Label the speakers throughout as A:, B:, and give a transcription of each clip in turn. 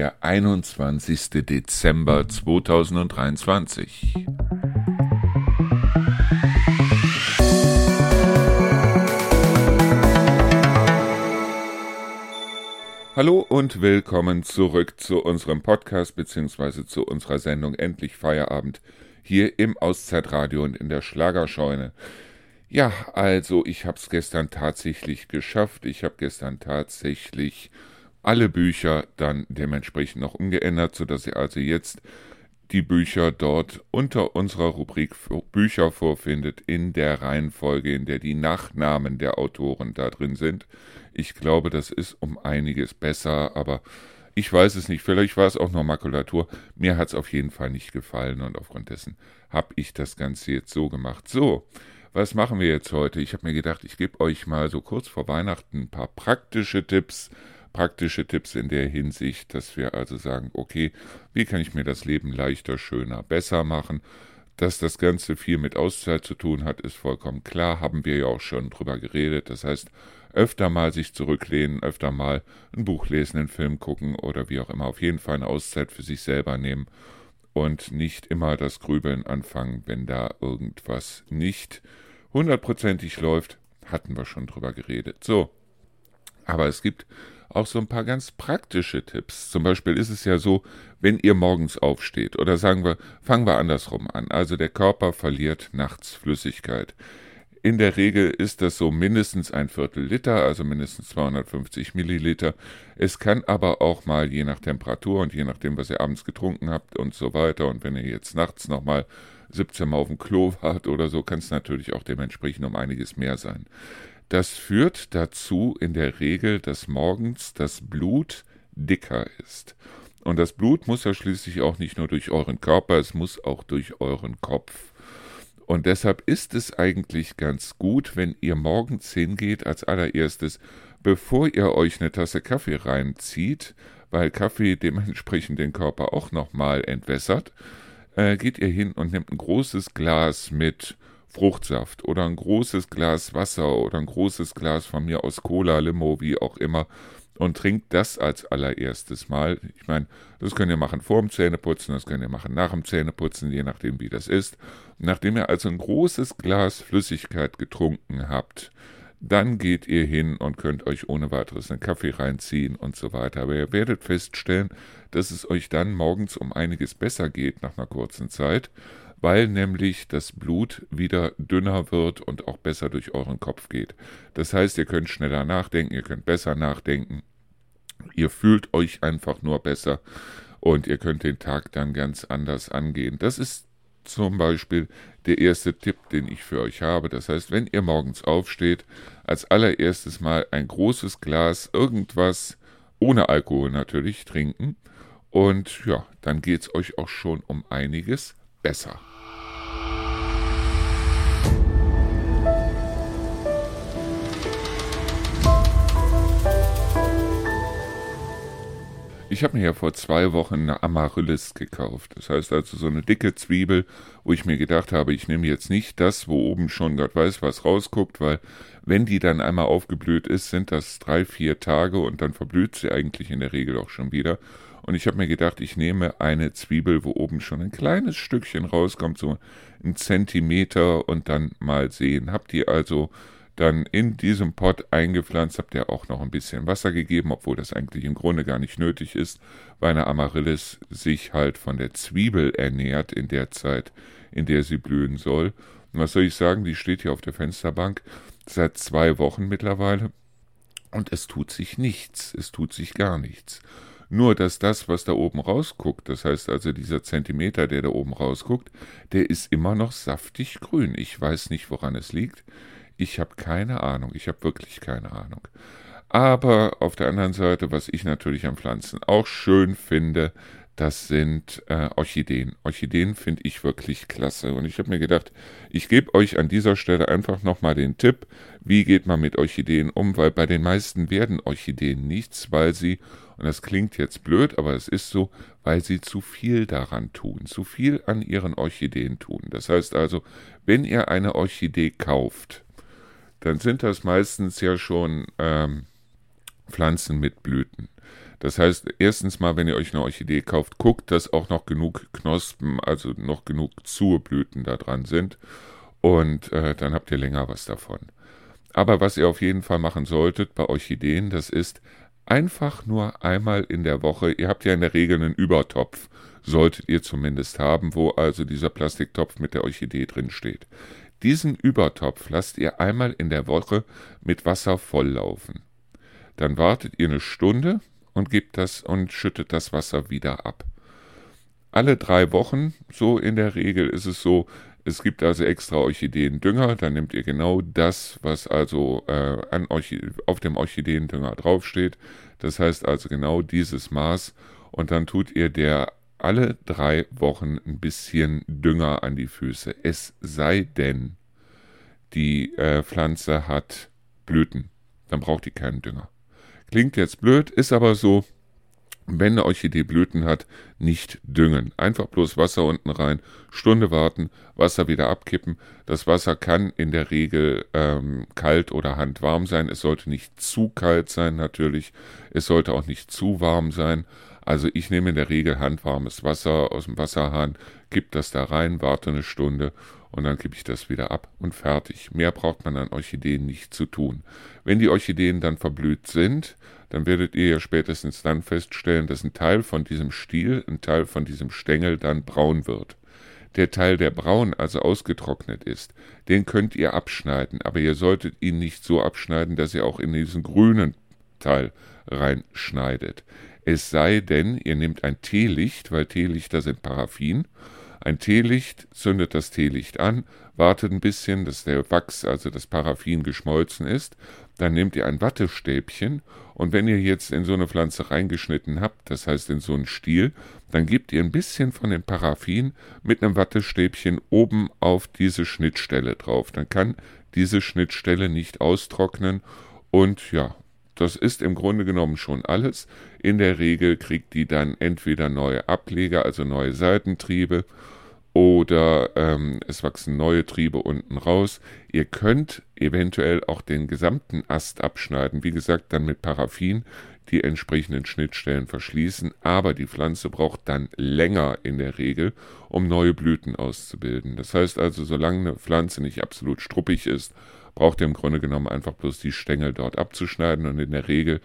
A: Der 21. Dezember 2023. Hallo und willkommen zurück zu unserem Podcast bzw. zu unserer Sendung Endlich Feierabend hier im Auszeitradio und in der Schlagerscheune. Ja, also ich habe es gestern tatsächlich geschafft. Ich habe gestern tatsächlich alle Bücher dann dementsprechend noch umgeändert, sodass ihr also jetzt die Bücher dort unter unserer Rubrik Bücher vorfindet, in der Reihenfolge, in der die Nachnamen der Autoren da drin sind. Ich glaube, das ist um einiges besser, aber ich weiß es nicht. Vielleicht war es auch nur Makulatur. Mir hat es auf jeden Fall nicht gefallen und aufgrund dessen habe ich das Ganze jetzt so gemacht. So, was machen wir jetzt heute? Ich habe mir gedacht, ich gebe euch mal so kurz vor Weihnachten ein paar praktische Tipps. Praktische Tipps in der Hinsicht, dass wir also sagen, okay, wie kann ich mir das Leben leichter, schöner, besser machen? Dass das Ganze viel mit Auszeit zu tun hat, ist vollkommen klar, haben wir ja auch schon drüber geredet. Das heißt, öfter mal sich zurücklehnen, öfter mal ein Buch lesen, einen Film gucken oder wie auch immer. Auf jeden Fall eine Auszeit für sich selber nehmen und nicht immer das Grübeln anfangen, wenn da irgendwas nicht hundertprozentig läuft. Hatten wir schon drüber geredet. So. Aber es gibt auch so ein paar ganz praktische Tipps. Zum Beispiel ist es ja so, wenn ihr morgens aufsteht, oder sagen wir, fangen wir andersrum an. Also der Körper verliert nachts Flüssigkeit. In der Regel ist das so mindestens ein Viertel Liter, also mindestens 250 Milliliter. Es kann aber auch mal je nach Temperatur und je nachdem, was ihr abends getrunken habt und so weiter. Und wenn ihr jetzt nachts nochmal 17 Mal auf dem Klo wart oder so, kann es natürlich auch dementsprechend um einiges mehr sein. Das führt dazu in der Regel, dass morgens das Blut dicker ist. Und das Blut muss ja schließlich auch nicht nur durch euren Körper, es muss auch durch euren Kopf. Und deshalb ist es eigentlich ganz gut, wenn ihr morgens hingeht als allererstes, bevor ihr euch eine Tasse Kaffee reinzieht, weil Kaffee dementsprechend den Körper auch nochmal entwässert, äh, geht ihr hin und nehmt ein großes Glas mit Fruchtsaft oder ein großes Glas Wasser oder ein großes Glas von mir aus Cola, Limo, wie auch immer und trinkt das als allererstes Mal. Ich meine, das könnt ihr machen vor dem Zähneputzen, das könnt ihr machen nach dem Zähneputzen, je nachdem wie das ist. Nachdem ihr also ein großes Glas Flüssigkeit getrunken habt, dann geht ihr hin und könnt euch ohne weiteres einen Kaffee reinziehen und so weiter. Aber ihr werdet feststellen, dass es euch dann morgens um einiges besser geht nach einer kurzen Zeit, weil nämlich das Blut wieder dünner wird und auch besser durch euren Kopf geht. Das heißt, ihr könnt schneller nachdenken, ihr könnt besser nachdenken Ihr fühlt euch einfach nur besser und ihr könnt den Tag dann ganz anders angehen. Das ist zum Beispiel der erste Tipp, den ich für euch habe. Das heißt, wenn ihr morgens aufsteht, als allererstes mal ein großes Glas irgendwas ohne Alkohol natürlich trinken. Und ja, dann geht es euch auch schon um einiges besser. Ich habe mir ja vor zwei Wochen eine Amaryllis gekauft. Das heißt also so eine dicke Zwiebel, wo ich mir gedacht habe, ich nehme jetzt nicht das, wo oben schon Gott weiß was rausguckt, weil wenn die dann einmal aufgeblüht ist, sind das drei, vier Tage und dann verblüht sie eigentlich in der Regel auch schon wieder. Und ich habe mir gedacht, ich nehme eine Zwiebel, wo oben schon ein kleines Stückchen rauskommt, so ein Zentimeter und dann mal sehen. Habt ihr also dann in diesem Pot eingepflanzt, habt ihr auch noch ein bisschen Wasser gegeben, obwohl das eigentlich im Grunde gar nicht nötig ist, weil eine Amaryllis sich halt von der Zwiebel ernährt in der Zeit, in der sie blühen soll. Und was soll ich sagen, die steht hier auf der Fensterbank seit zwei Wochen mittlerweile und es tut sich nichts, es tut sich gar nichts. Nur, dass das, was da oben rausguckt, das heißt also dieser Zentimeter, der da oben rausguckt, der ist immer noch saftig grün. Ich weiß nicht, woran es liegt. Ich habe keine Ahnung. Ich habe wirklich keine Ahnung. Aber auf der anderen Seite, was ich natürlich an Pflanzen auch schön finde, das sind äh, Orchideen. Orchideen finde ich wirklich klasse. Und ich habe mir gedacht, ich gebe euch an dieser Stelle einfach nochmal den Tipp, wie geht man mit Orchideen um, weil bei den meisten werden Orchideen nichts, weil sie, und das klingt jetzt blöd, aber es ist so, weil sie zu viel daran tun, zu viel an ihren Orchideen tun. Das heißt also, wenn ihr eine Orchidee kauft, dann sind das meistens ja schon ähm, Pflanzen mit Blüten. Das heißt, erstens mal, wenn ihr euch eine Orchidee kauft, guckt, dass auch noch genug Knospen, also noch genug Zublüten da dran sind. Und äh, dann habt ihr länger was davon. Aber was ihr auf jeden Fall machen solltet bei Orchideen, das ist einfach nur einmal in der Woche, ihr habt ja in der Regel einen Übertopf, solltet ihr zumindest haben, wo also dieser Plastiktopf mit der Orchidee drin steht. Diesen Übertopf lasst ihr einmal in der Woche mit Wasser volllaufen. Dann wartet ihr eine Stunde und gebt das und schüttet das Wasser wieder ab. Alle drei Wochen, so in der Regel ist es so, es gibt also extra Orchideendünger, dann nehmt ihr genau das, was also äh, an auf dem Orchideendünger draufsteht. Das heißt also genau dieses Maß und dann tut ihr der alle drei Wochen ein bisschen Dünger an die Füße. Es sei denn, die äh, Pflanze hat Blüten. Dann braucht die keinen Dünger. Klingt jetzt blöd, ist aber so. Wenn eine Orchidee Blüten hat, nicht düngen. Einfach bloß Wasser unten rein, Stunde warten, Wasser wieder abkippen. Das Wasser kann in der Regel ähm, kalt oder handwarm sein. Es sollte nicht zu kalt sein natürlich. Es sollte auch nicht zu warm sein. Also ich nehme in der Regel handwarmes Wasser aus dem Wasserhahn, kipp das da rein, warte eine Stunde und dann kippe ich das wieder ab und fertig. Mehr braucht man an Orchideen nicht zu tun. Wenn die Orchideen dann verblüht sind, dann werdet ihr ja spätestens dann feststellen, dass ein Teil von diesem Stiel, ein Teil von diesem Stängel dann braun wird. Der Teil, der braun, also ausgetrocknet ist, den könnt ihr abschneiden, aber ihr solltet ihn nicht so abschneiden, dass ihr auch in diesen grünen Teil reinschneidet. Es sei denn, ihr nehmt ein Teelicht, weil Teelichter sind Paraffin, ein Teelicht, zündet das Teelicht an, wartet ein bisschen, dass der Wachs, also das Paraffin, geschmolzen ist. Dann nehmt ihr ein Wattestäbchen und wenn ihr jetzt in so eine Pflanze reingeschnitten habt, das heißt in so einen Stiel, dann gebt ihr ein bisschen von dem Paraffin mit einem Wattestäbchen oben auf diese Schnittstelle drauf. Dann kann diese Schnittstelle nicht austrocknen und ja, das ist im Grunde genommen schon alles. In der Regel kriegt die dann entweder neue Ableger, also neue Seitentriebe, oder ähm, es wachsen neue Triebe unten raus. Ihr könnt eventuell auch den gesamten Ast abschneiden, wie gesagt, dann mit Paraffin die entsprechenden Schnittstellen verschließen, aber die Pflanze braucht dann länger in der Regel, um neue Blüten auszubilden. Das heißt also, solange eine Pflanze nicht absolut struppig ist braucht ihr im Grunde genommen einfach bloß die Stängel dort abzuschneiden und in der Regel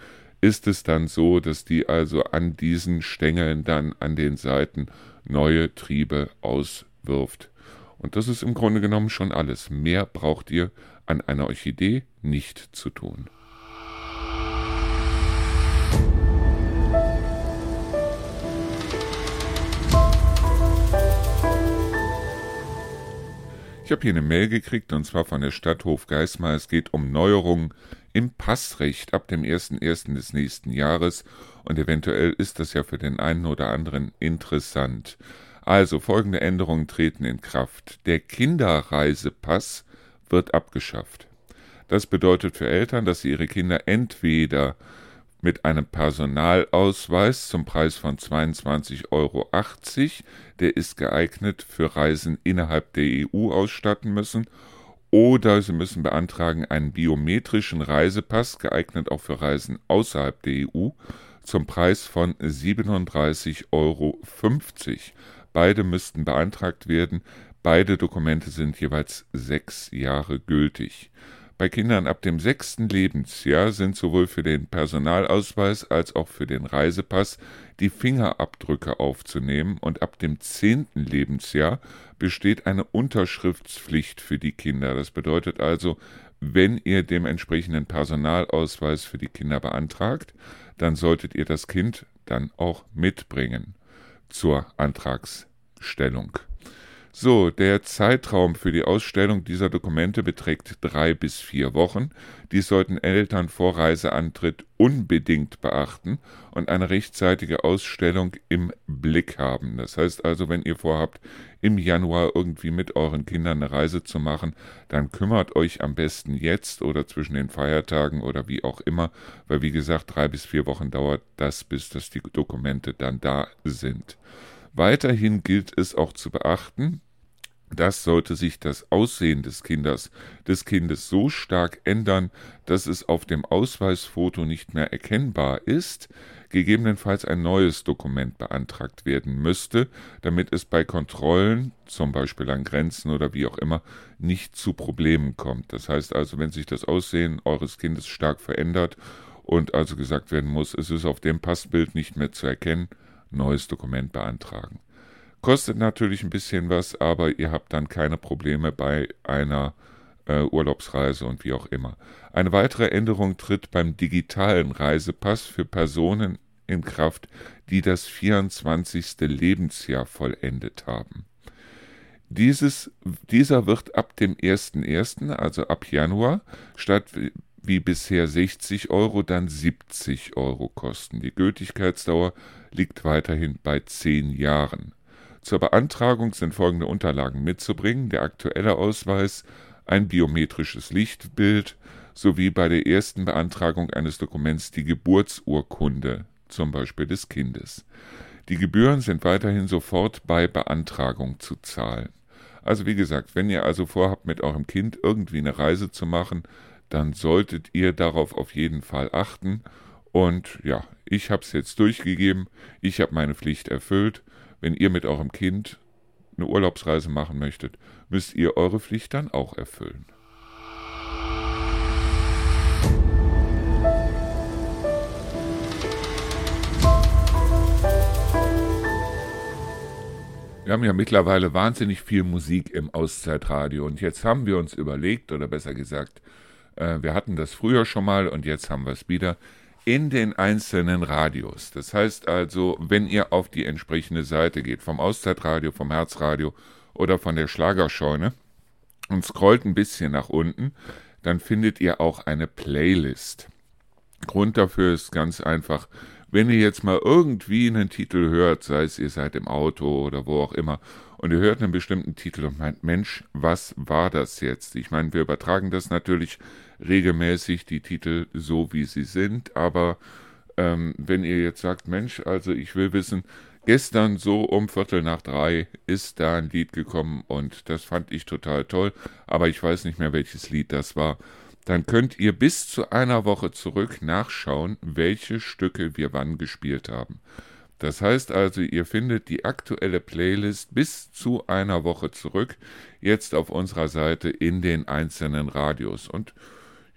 A: ist es dann so, dass die also an diesen Stängeln dann an den Seiten neue Triebe auswirft. Und das ist im Grunde genommen schon alles. Mehr braucht ihr an einer Orchidee nicht zu tun. Ich habe hier eine Mail gekriegt und zwar von der Stadt Hofgeismar. Es geht um Neuerungen im Passrecht ab dem 01.01. des nächsten Jahres und eventuell ist das ja für den einen oder anderen interessant. Also folgende Änderungen treten in Kraft. Der Kinderreisepass wird abgeschafft. Das bedeutet für Eltern, dass sie ihre Kinder entweder mit einem Personalausweis zum Preis von 22,80 Euro. Der ist geeignet für Reisen innerhalb der EU ausstatten müssen. Oder Sie müssen beantragen einen biometrischen Reisepass, geeignet auch für Reisen außerhalb der EU, zum Preis von 37,50 Euro. Beide müssten beantragt werden. Beide Dokumente sind jeweils sechs Jahre gültig. Bei Kindern ab dem sechsten Lebensjahr sind sowohl für den Personalausweis als auch für den Reisepass die Fingerabdrücke aufzunehmen und ab dem zehnten Lebensjahr besteht eine Unterschriftspflicht für die Kinder. Das bedeutet also, wenn ihr dem entsprechenden Personalausweis für die Kinder beantragt, dann solltet ihr das Kind dann auch mitbringen zur Antragsstellung. So, der Zeitraum für die Ausstellung dieser Dokumente beträgt drei bis vier Wochen. Dies sollten Eltern vor Reiseantritt unbedingt beachten und eine rechtzeitige Ausstellung im Blick haben. Das heißt also, wenn ihr vorhabt, im Januar irgendwie mit euren Kindern eine Reise zu machen, dann kümmert euch am besten jetzt oder zwischen den Feiertagen oder wie auch immer, weil wie gesagt, drei bis vier Wochen dauert das, bis das die Dokumente dann da sind. Weiterhin gilt es auch zu beachten, das sollte sich das Aussehen des Kindes, des Kindes so stark ändern, dass es auf dem Ausweisfoto nicht mehr erkennbar ist, gegebenenfalls ein neues Dokument beantragt werden müsste, damit es bei Kontrollen, zum Beispiel an Grenzen oder wie auch immer, nicht zu Problemen kommt. Das heißt also, wenn sich das Aussehen eures Kindes stark verändert und also gesagt werden muss, es ist auf dem Passbild nicht mehr zu erkennen, neues Dokument beantragen. Kostet natürlich ein bisschen was, aber ihr habt dann keine Probleme bei einer äh, Urlaubsreise und wie auch immer. Eine weitere Änderung tritt beim digitalen Reisepass für Personen in Kraft, die das 24. Lebensjahr vollendet haben. Dieses, dieser wird ab dem 01.01., also ab Januar, statt wie bisher 60 Euro dann 70 Euro kosten. Die Gültigkeitsdauer liegt weiterhin bei 10 Jahren. Zur Beantragung sind folgende Unterlagen mitzubringen: der aktuelle Ausweis, ein biometrisches Lichtbild sowie bei der ersten Beantragung eines Dokuments die Geburtsurkunde, zum Beispiel des Kindes. Die Gebühren sind weiterhin sofort bei Beantragung zu zahlen. Also wie gesagt, wenn ihr also vorhabt, mit eurem Kind irgendwie eine Reise zu machen, dann solltet ihr darauf auf jeden Fall achten. Und ja, ich habe es jetzt durchgegeben, ich habe meine Pflicht erfüllt wenn ihr mit eurem Kind eine Urlaubsreise machen möchtet, müsst ihr eure Pflicht dann auch erfüllen. Wir haben ja mittlerweile wahnsinnig viel Musik im Auszeitradio und jetzt haben wir uns überlegt, oder besser gesagt, äh, wir hatten das früher schon mal und jetzt haben wir es wieder, in den einzelnen Radios. Das heißt also, wenn ihr auf die entsprechende Seite geht, vom Auszeitradio, vom Herzradio oder von der Schlagerscheune und scrollt ein bisschen nach unten, dann findet ihr auch eine Playlist. Grund dafür ist ganz einfach, wenn ihr jetzt mal irgendwie einen Titel hört, sei es ihr seid im Auto oder wo auch immer, und ihr hört einen bestimmten Titel und meint, Mensch, was war das jetzt? Ich meine, wir übertragen das natürlich regelmäßig, die Titel so, wie sie sind, aber ähm, wenn ihr jetzt sagt, Mensch, also ich will wissen, gestern so um Viertel nach drei ist da ein Lied gekommen und das fand ich total toll, aber ich weiß nicht mehr, welches Lied das war dann könnt ihr bis zu einer Woche zurück nachschauen, welche Stücke wir wann gespielt haben. Das heißt also, ihr findet die aktuelle Playlist bis zu einer Woche zurück, jetzt auf unserer Seite in den einzelnen Radios. Und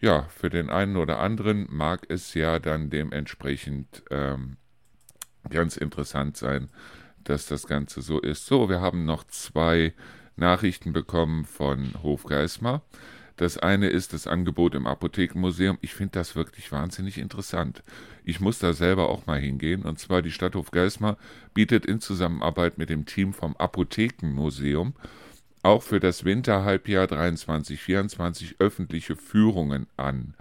A: ja, für den einen oder anderen mag es ja dann dementsprechend ähm, ganz interessant sein, dass das Ganze so ist. So, wir haben noch zwei Nachrichten bekommen von Hofgeismar. Das eine ist das Angebot im Apothekenmuseum. Ich finde das wirklich wahnsinnig interessant. Ich muss da selber auch mal hingehen. Und zwar die Stadthof Geismar bietet in Zusammenarbeit mit dem Team vom Apothekenmuseum auch für das Winterhalbjahr 23-24 öffentliche Führungen an.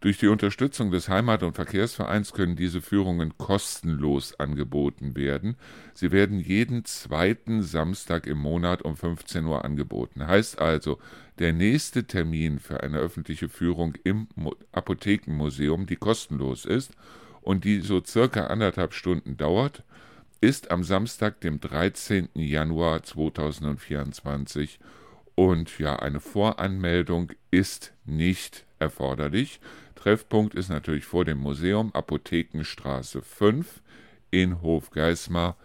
A: Durch die Unterstützung des Heimat- und Verkehrsvereins können diese Führungen kostenlos angeboten werden. Sie werden jeden zweiten Samstag im Monat um 15 Uhr angeboten. Heißt also, der nächste Termin für eine öffentliche Führung im Apothekenmuseum, die kostenlos ist und die so circa anderthalb Stunden dauert, ist am Samstag, dem 13. Januar 2024. Und ja, eine Voranmeldung ist nicht erforderlich. Treffpunkt ist natürlich vor dem Museum, Apothekenstraße 5 in Hofgeismar.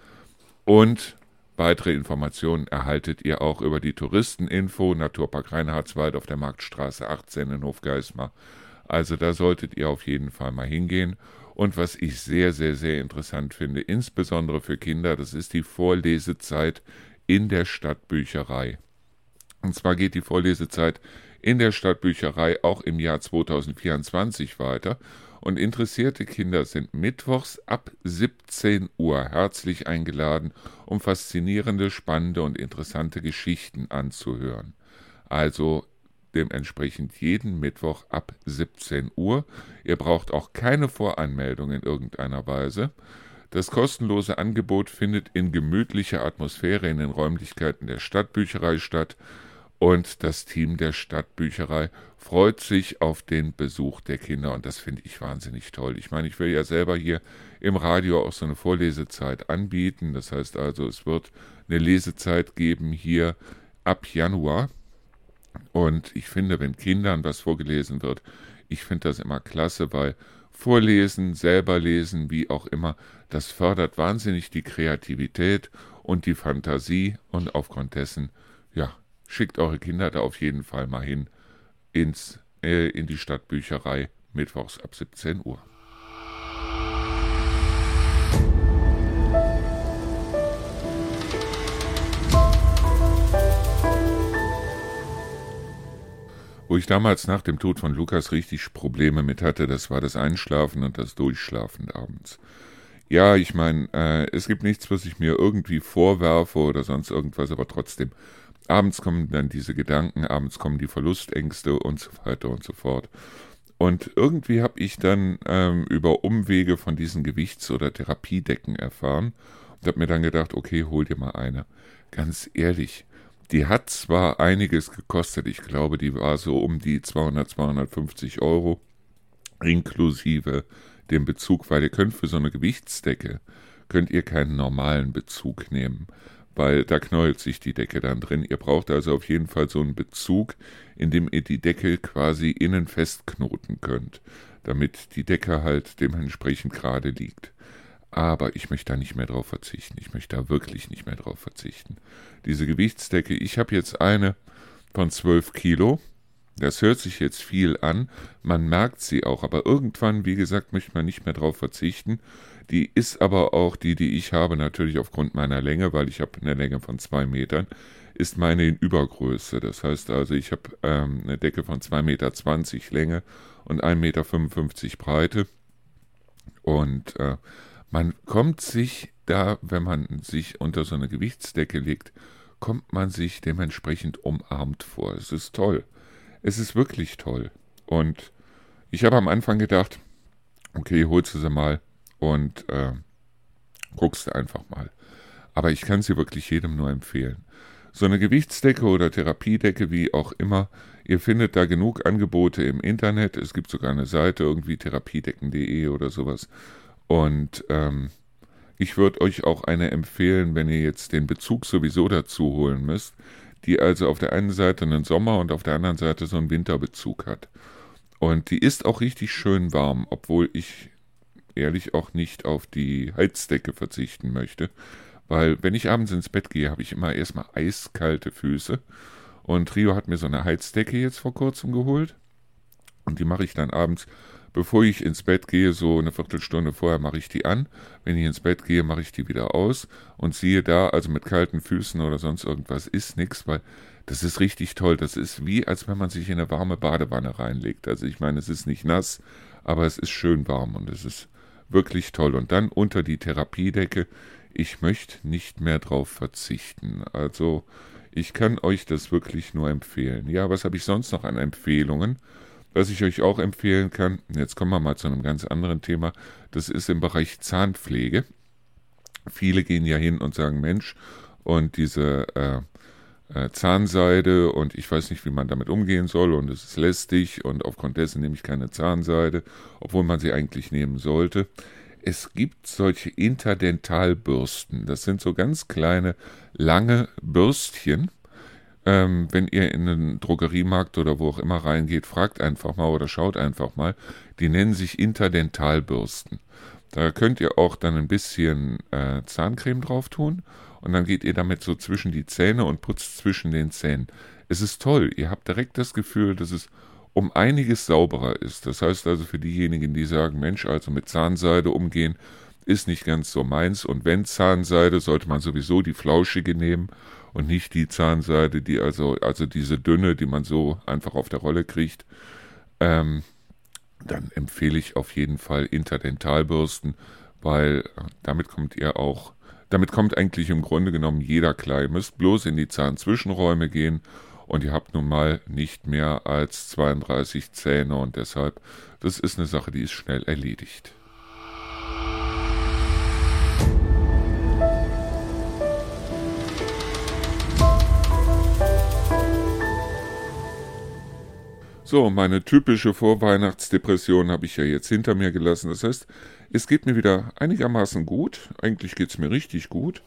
A: Und weitere Informationen erhaltet ihr auch über die Touristeninfo Naturpark Reinhardswald auf der Marktstraße 18 in Hofgeismar. Also da solltet ihr auf jeden Fall mal hingehen. Und was ich sehr, sehr, sehr interessant finde, insbesondere für Kinder, das ist die Vorlesezeit in der Stadtbücherei. Und zwar geht die Vorlesezeit in der Stadtbücherei auch im Jahr 2024 weiter und interessierte Kinder sind mittwochs ab 17 Uhr herzlich eingeladen, um faszinierende, spannende und interessante Geschichten anzuhören. Also dementsprechend jeden Mittwoch ab 17 Uhr. Ihr braucht auch keine Voranmeldung in irgendeiner Weise. Das kostenlose Angebot findet in gemütlicher Atmosphäre in den Räumlichkeiten der Stadtbücherei statt und das Team der Stadtbücherei freut sich auf den Besuch der Kinder und das finde ich wahnsinnig toll. Ich meine, ich will ja selber hier im Radio auch so eine Vorlesezeit anbieten. Das heißt also, es wird eine Lesezeit geben hier ab Januar. Und ich finde, wenn Kindern was vorgelesen wird, ich finde das immer klasse, weil Vorlesen, selber lesen, wie auch immer, das fördert wahnsinnig die Kreativität und die Fantasie und aufgrund dessen, ja, schickt eure Kinder da auf jeden Fall mal hin ins, äh, in die Stadtbücherei mittwochs ab 17 Uhr. Wo ich damals nach dem Tod von Lukas richtig Probleme mit hatte, das war das Einschlafen und das Durchschlafen abends. Ja, ich meine, äh, es gibt nichts, was ich mir irgendwie vorwerfe oder sonst irgendwas, aber trotzdem, abends kommen dann diese Gedanken, abends kommen die Verlustängste und so weiter und so fort. Und irgendwie habe ich dann ähm, über Umwege von diesen Gewichts- oder Therapiedecken erfahren und habe mir dann gedacht, okay, hol dir mal eine. Ganz ehrlich, die hat zwar einiges gekostet, ich glaube, die war so um die 200, 250 Euro, inklusive dem Bezug, weil ihr könnt für so eine Gewichtsdecke, könnt ihr keinen normalen Bezug nehmen, weil da knäult sich die Decke dann drin. Ihr braucht also auf jeden Fall so einen Bezug, in dem ihr die Decke quasi innen festknoten könnt, damit die Decke halt dementsprechend gerade liegt. Aber ich möchte da nicht mehr drauf verzichten. Ich möchte da wirklich nicht mehr drauf verzichten. Diese Gewichtsdecke, ich habe jetzt eine von 12 Kilo. Das hört sich jetzt viel an, man merkt sie auch, aber irgendwann, wie gesagt, möchte man nicht mehr drauf verzichten. Die ist aber auch die, die ich habe, natürlich aufgrund meiner Länge, weil ich habe eine Länge von zwei Metern, ist meine in Übergröße. Das heißt also, ich habe ähm, eine Decke von 2,20 Meter Länge und 1,55 Meter Breite. Und äh, man kommt sich da, wenn man sich unter so eine Gewichtsdecke legt, kommt man sich dementsprechend umarmt vor. Es ist toll. Es ist wirklich toll. Und ich habe am Anfang gedacht, okay, holst du sie mal und äh, guckst einfach mal. Aber ich kann sie wirklich jedem nur empfehlen. So eine Gewichtsdecke oder Therapiedecke, wie auch immer, ihr findet da genug Angebote im Internet. Es gibt sogar eine Seite, irgendwie therapiedecken.de oder sowas. Und ähm, ich würde euch auch eine empfehlen, wenn ihr jetzt den Bezug sowieso dazu holen müsst, die also auf der einen Seite einen Sommer- und auf der anderen Seite so einen Winterbezug hat. Und die ist auch richtig schön warm, obwohl ich ehrlich auch nicht auf die Heizdecke verzichten möchte. Weil wenn ich abends ins Bett gehe, habe ich immer erstmal eiskalte Füße. Und Rio hat mir so eine Heizdecke jetzt vor kurzem geholt. Und die mache ich dann abends bevor ich ins Bett gehe, so eine Viertelstunde vorher mache ich die an. Wenn ich ins Bett gehe, mache ich die wieder aus und siehe da, also mit kalten Füßen oder sonst irgendwas ist nichts, weil das ist richtig toll. Das ist wie, als wenn man sich in eine warme Badewanne reinlegt. Also ich meine, es ist nicht nass, aber es ist schön warm und es ist wirklich toll. Und dann unter die Therapiedecke. Ich möchte nicht mehr drauf verzichten. Also ich kann euch das wirklich nur empfehlen. Ja, was habe ich sonst noch an Empfehlungen? Was ich euch auch empfehlen kann, jetzt kommen wir mal zu einem ganz anderen Thema, das ist im Bereich Zahnpflege. Viele gehen ja hin und sagen, Mensch, und diese äh, äh, Zahnseide und ich weiß nicht, wie man damit umgehen soll und es ist lästig und aufgrund dessen nehme ich keine Zahnseide, obwohl man sie eigentlich nehmen sollte. Es gibt solche Interdentalbürsten. Das sind so ganz kleine, lange Bürstchen, ähm, wenn ihr in einen Drogeriemarkt oder wo auch immer reingeht, fragt einfach mal oder schaut einfach mal. Die nennen sich Interdentalbürsten. Da könnt ihr auch dann ein bisschen äh, Zahncreme drauf tun und dann geht ihr damit so zwischen die Zähne und putzt zwischen den Zähnen. Es ist toll. Ihr habt direkt das Gefühl, dass es um einiges sauberer ist. Das heißt also für diejenigen, die sagen, Mensch, also mit Zahnseide umgehen, ist nicht ganz so meins. Und wenn Zahnseide, sollte man sowieso die flauschige nehmen und nicht die Zahnseide, die also, also diese dünne, die man so einfach auf der Rolle kriegt, ähm, dann empfehle ich auf jeden Fall Interdentalbürsten, weil damit kommt ihr auch, damit kommt eigentlich im Grunde genommen jeder. Ihr müsst bloß in die Zahnzwischenräume gehen und ihr habt nun mal nicht mehr als 32 Zähne und deshalb, das ist eine Sache, die ist schnell erledigt. So, meine typische Vorweihnachtsdepression habe ich ja jetzt hinter mir gelassen. Das heißt, es geht mir wieder einigermaßen gut. Eigentlich geht es mir richtig gut.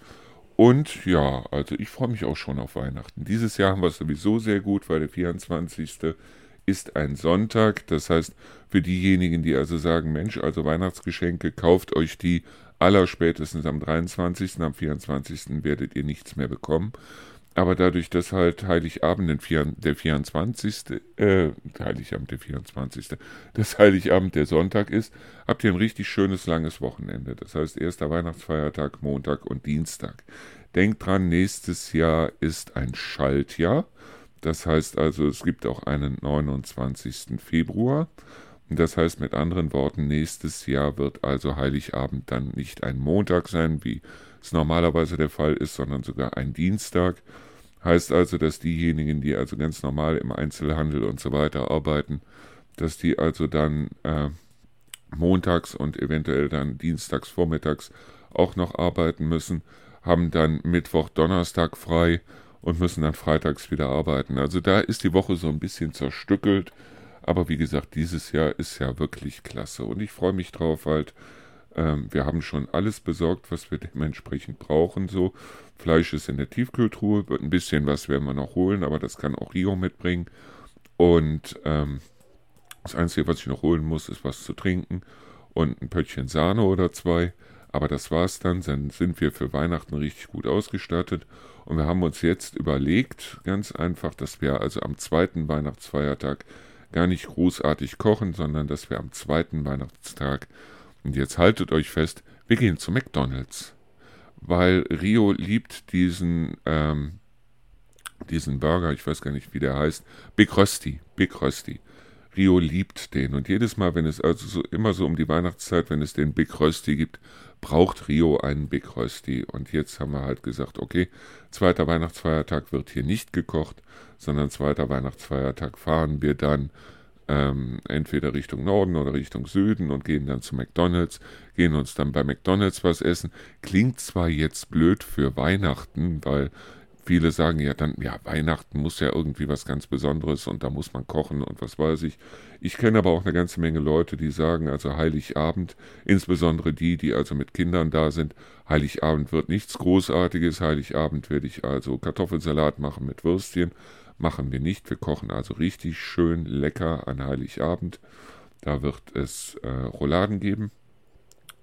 A: Und ja, also ich freue mich auch schon auf Weihnachten. Dieses Jahr haben wir es sowieso sehr gut, weil der 24. ist ein Sonntag. Das heißt, für diejenigen, die also sagen, Mensch, also Weihnachtsgeschenke, kauft euch die allerspätestens am 23. Am 24. werdet ihr nichts mehr bekommen. Aber dadurch, dass halt Heiligabend der 24. Äh, Heiligabend der 24. dass Heiligabend der Sonntag ist, habt ihr ein richtig schönes langes Wochenende. Das heißt, erster Weihnachtsfeiertag, Montag und Dienstag. Denkt dran, nächstes Jahr ist ein Schaltjahr. Das heißt also, es gibt auch einen 29. Februar. Das heißt mit anderen Worten, nächstes Jahr wird also Heiligabend dann nicht ein Montag sein, wie es normalerweise der Fall ist, sondern sogar ein Dienstag. Heißt also, dass diejenigen, die also ganz normal im Einzelhandel und so weiter arbeiten, dass die also dann äh, montags und eventuell dann dienstags vormittags auch noch arbeiten müssen, haben dann Mittwoch, Donnerstag frei und müssen dann freitags wieder arbeiten. Also da ist die Woche so ein bisschen zerstückelt. Aber wie gesagt, dieses Jahr ist ja wirklich klasse und ich freue mich drauf halt, ähm, wir haben schon alles besorgt, was wir dementsprechend brauchen. So Fleisch ist in der Tiefkühltruhe, ein bisschen was werden wir noch holen, aber das kann auch Rio mitbringen. Und ähm, das Einzige, was ich noch holen muss, ist was zu trinken und ein Pöttchen Sahne oder zwei. Aber das war's dann. Dann sind wir für Weihnachten richtig gut ausgestattet. Und wir haben uns jetzt überlegt, ganz einfach, dass wir also am zweiten Weihnachtsfeiertag gar nicht großartig kochen, sondern dass wir am zweiten Weihnachtstag und jetzt haltet euch fest, wir gehen zu McDonald's. Weil Rio liebt diesen, ähm, diesen Burger, ich weiß gar nicht, wie der heißt, Big Rösti, Big Rösti. Rio liebt den. Und jedes Mal, wenn es also so, immer so um die Weihnachtszeit, wenn es den Big Rösti gibt, braucht Rio einen Big Rösti. Und jetzt haben wir halt gesagt, okay, zweiter Weihnachtsfeiertag wird hier nicht gekocht, sondern zweiter Weihnachtsfeiertag fahren wir dann ähm, entweder Richtung Norden oder Richtung Süden und gehen dann zu McDonald's, gehen uns dann bei McDonald's was essen. Klingt zwar jetzt blöd für Weihnachten, weil viele sagen ja dann, ja, Weihnachten muss ja irgendwie was ganz Besonderes und da muss man kochen und was weiß ich. Ich kenne aber auch eine ganze Menge Leute, die sagen, also Heiligabend, insbesondere die, die also mit Kindern da sind, Heiligabend wird nichts Großartiges, Heiligabend werde ich also Kartoffelsalat machen mit Würstchen machen wir nicht. Wir kochen also richtig schön lecker an Heiligabend. Da wird es äh, Rouladen geben.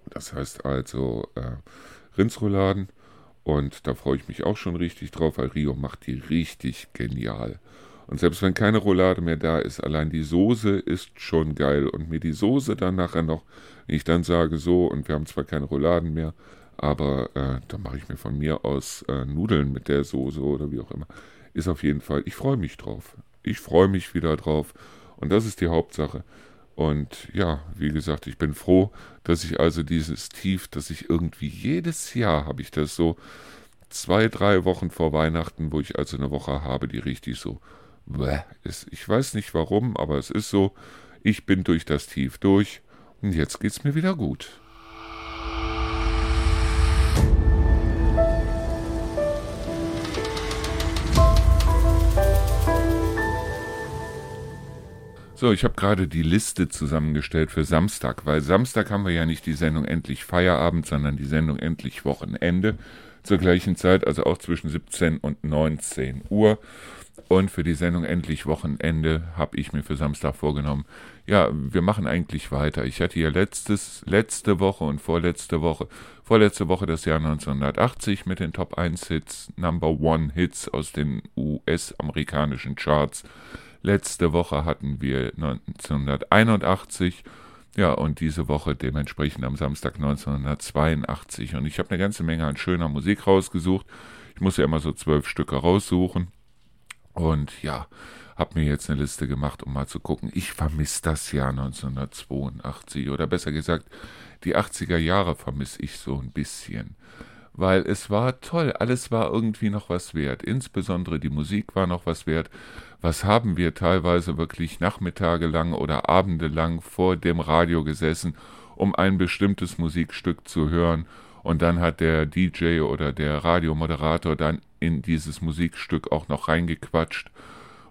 A: Das heißt also äh, Rindsrouladen. Und da freue ich mich auch schon richtig drauf, weil Rio macht die richtig genial. Und selbst wenn keine Roulade mehr da ist, allein die Soße ist schon geil. Und mir die Soße dann nachher noch, wenn ich dann sage so, und wir haben zwar keine Rouladen mehr, aber äh, dann mache ich mir von mir aus äh, Nudeln mit der Soße oder wie auch immer ist auf jeden Fall, ich freue mich drauf. Ich freue mich wieder drauf. Und das ist die Hauptsache. Und ja, wie gesagt, ich bin froh, dass ich also dieses Tief, dass ich irgendwie jedes Jahr habe ich das so zwei, drei Wochen vor Weihnachten, wo ich also eine Woche habe, die richtig so ist. Ich weiß nicht warum, aber es ist so, ich bin durch das Tief durch und jetzt geht's mir wieder gut. So, ich habe gerade die Liste zusammengestellt für Samstag, weil Samstag haben wir ja nicht die Sendung Endlich Feierabend, sondern die Sendung Endlich Wochenende zur gleichen Zeit, also auch zwischen 17 und 19 Uhr. Und für die Sendung Endlich Wochenende habe ich mir für Samstag vorgenommen, ja, wir machen eigentlich weiter. Ich hatte ja letztes, letzte Woche und vorletzte Woche, vorletzte Woche das Jahr 1980 mit den Top 1 Hits, Number One Hits aus den US-amerikanischen Charts. Letzte Woche hatten wir 1981. Ja, und diese Woche dementsprechend am Samstag 1982. Und ich habe eine ganze Menge an schöner Musik rausgesucht. Ich muss ja immer so zwölf Stücke raussuchen. Und ja, habe mir jetzt eine Liste gemacht, um mal zu gucken. Ich vermisse das Jahr 1982. Oder besser gesagt, die 80er Jahre vermisse ich so ein bisschen weil es war toll, alles war irgendwie noch was wert, insbesondere die Musik war noch was wert. Was haben wir teilweise wirklich Nachmittage lang oder Abende lang vor dem Radio gesessen, um ein bestimmtes Musikstück zu hören, und dann hat der DJ oder der Radiomoderator dann in dieses Musikstück auch noch reingequatscht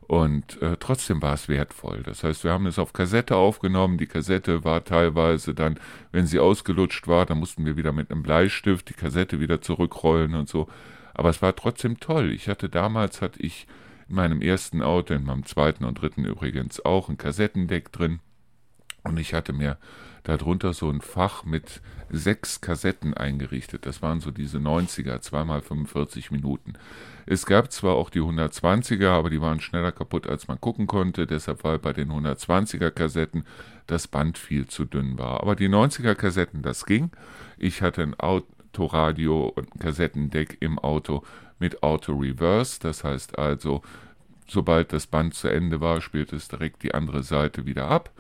A: Und äh, trotzdem war es wertvoll. Das heißt, wir haben es auf Kassette aufgenommen. Die Kassette war teilweise dann, wenn sie ausgelutscht war, dann mussten wir wieder mit einem Bleistift die Kassette wieder zurückrollen und so. Aber es war trotzdem toll. Ich hatte damals, hatte ich in meinem ersten Auto, in meinem zweiten und dritten übrigens auch ein Kassettendeck drin. Und ich hatte mir darunter so ein Fach mit sechs Kassetten eingerichtet. Das waren so diese 90er, zweimal 45 Minuten. Es gab zwar auch die 120er, aber die waren schneller kaputt, als man gucken konnte. Deshalb war bei den 120er Kassetten das Band viel zu dünn war. Aber die 90er Kassetten, das ging. Ich hatte ein Autoradio und ein Kassettendeck im Auto mit Auto Reverse. Das heißt also, sobald das Band zu Ende war, spielte es direkt die andere Seite wieder ab.